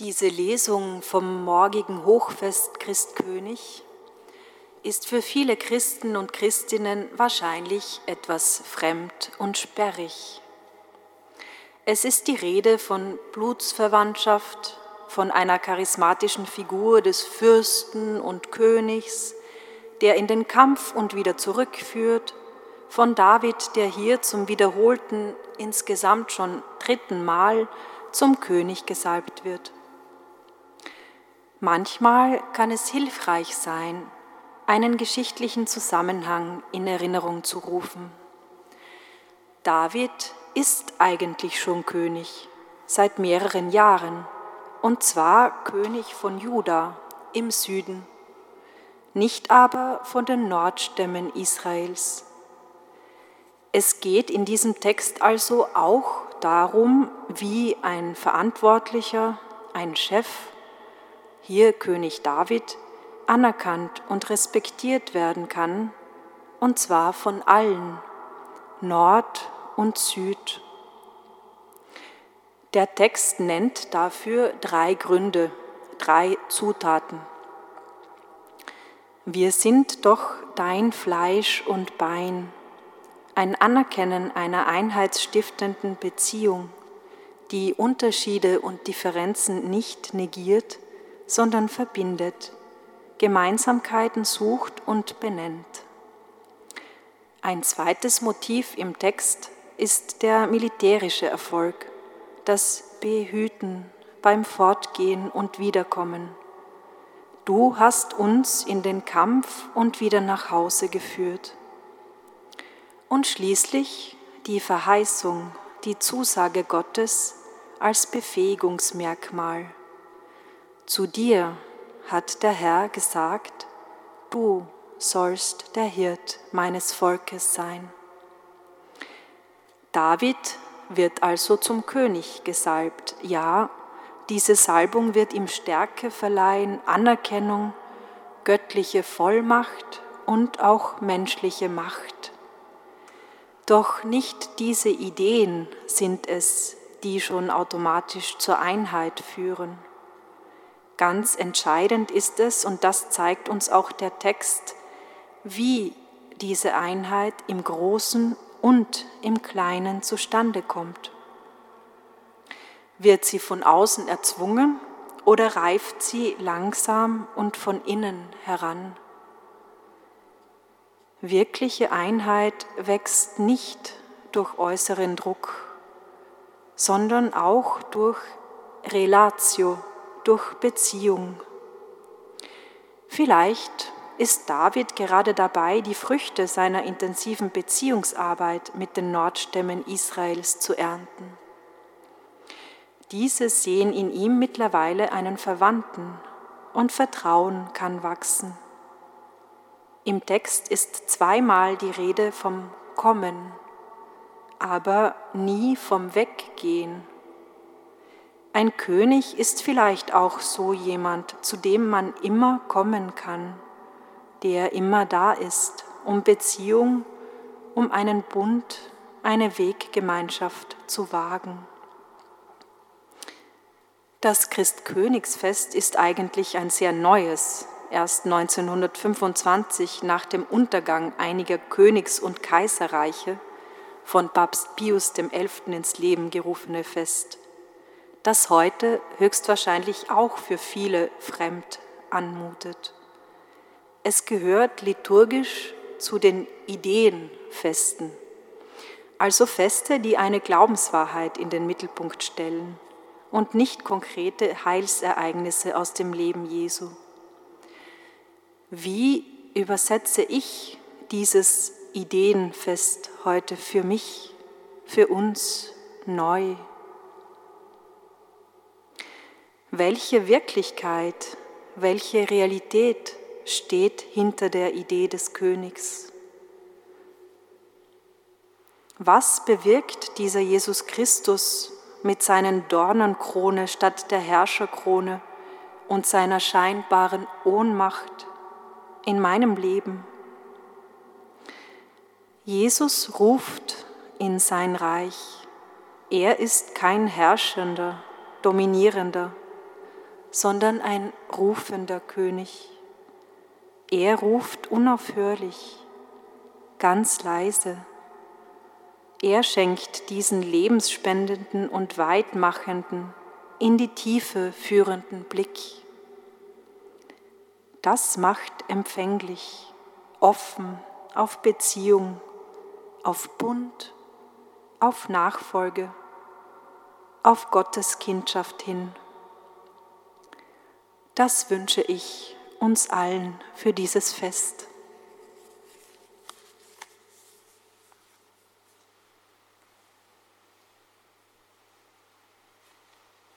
Diese Lesung vom morgigen Hochfest Christkönig ist für viele Christen und Christinnen wahrscheinlich etwas fremd und sperrig. Es ist die Rede von Blutsverwandtschaft, von einer charismatischen Figur des Fürsten und Königs, der in den Kampf und wieder zurückführt, von David, der hier zum wiederholten, insgesamt schon dritten Mal zum König gesalbt wird. Manchmal kann es hilfreich sein, einen geschichtlichen Zusammenhang in Erinnerung zu rufen. David ist eigentlich schon König seit mehreren Jahren, und zwar König von Juda im Süden, nicht aber von den Nordstämmen Israels. Es geht in diesem Text also auch darum, wie ein Verantwortlicher, ein Chef, hier König David, anerkannt und respektiert werden kann, und zwar von allen, Nord und Süd. Der Text nennt dafür drei Gründe, drei Zutaten. Wir sind doch dein Fleisch und Bein, ein Anerkennen einer einheitsstiftenden Beziehung, die Unterschiede und Differenzen nicht negiert, sondern verbindet, Gemeinsamkeiten sucht und benennt. Ein zweites Motiv im Text ist der militärische Erfolg, das Behüten beim Fortgehen und Wiederkommen. Du hast uns in den Kampf und wieder nach Hause geführt. Und schließlich die Verheißung, die Zusage Gottes als Befähigungsmerkmal. Zu dir hat der Herr gesagt, du sollst der Hirt meines Volkes sein. David wird also zum König gesalbt. Ja, diese Salbung wird ihm Stärke verleihen, Anerkennung, göttliche Vollmacht und auch menschliche Macht. Doch nicht diese Ideen sind es, die schon automatisch zur Einheit führen. Ganz entscheidend ist es, und das zeigt uns auch der Text, wie diese Einheit im Großen und im Kleinen zustande kommt. Wird sie von außen erzwungen oder reift sie langsam und von innen heran? Wirkliche Einheit wächst nicht durch äußeren Druck, sondern auch durch Relatio, durch Beziehung. Vielleicht ist David gerade dabei, die Früchte seiner intensiven Beziehungsarbeit mit den Nordstämmen Israels zu ernten. Diese sehen in ihm mittlerweile einen Verwandten und Vertrauen kann wachsen. Im Text ist zweimal die Rede vom Kommen, aber nie vom Weggehen ein König ist vielleicht auch so jemand, zu dem man immer kommen kann, der immer da ist, um Beziehung, um einen Bund, eine Weggemeinschaft zu wagen. Das Christkönigsfest ist eigentlich ein sehr neues, erst 1925 nach dem Untergang einiger Königs- und Kaiserreiche von Papst Pius XI. ins Leben gerufene Fest das heute höchstwahrscheinlich auch für viele fremd anmutet. Es gehört liturgisch zu den Ideenfesten, also Feste, die eine Glaubenswahrheit in den Mittelpunkt stellen und nicht konkrete Heilsereignisse aus dem Leben Jesu. Wie übersetze ich dieses Ideenfest heute für mich, für uns neu? Welche Wirklichkeit, welche Realität steht hinter der Idee des Königs? Was bewirkt dieser Jesus Christus mit seinen Dornenkrone statt der Herrscherkrone und seiner scheinbaren Ohnmacht in meinem Leben? Jesus ruft in sein Reich. Er ist kein Herrschender, Dominierender sondern ein rufender König. Er ruft unaufhörlich, ganz leise. Er schenkt diesen lebensspendenden und weitmachenden, in die Tiefe führenden Blick. Das macht empfänglich, offen auf Beziehung, auf Bund, auf Nachfolge, auf Gottes Kindschaft hin. Das wünsche ich uns allen für dieses Fest.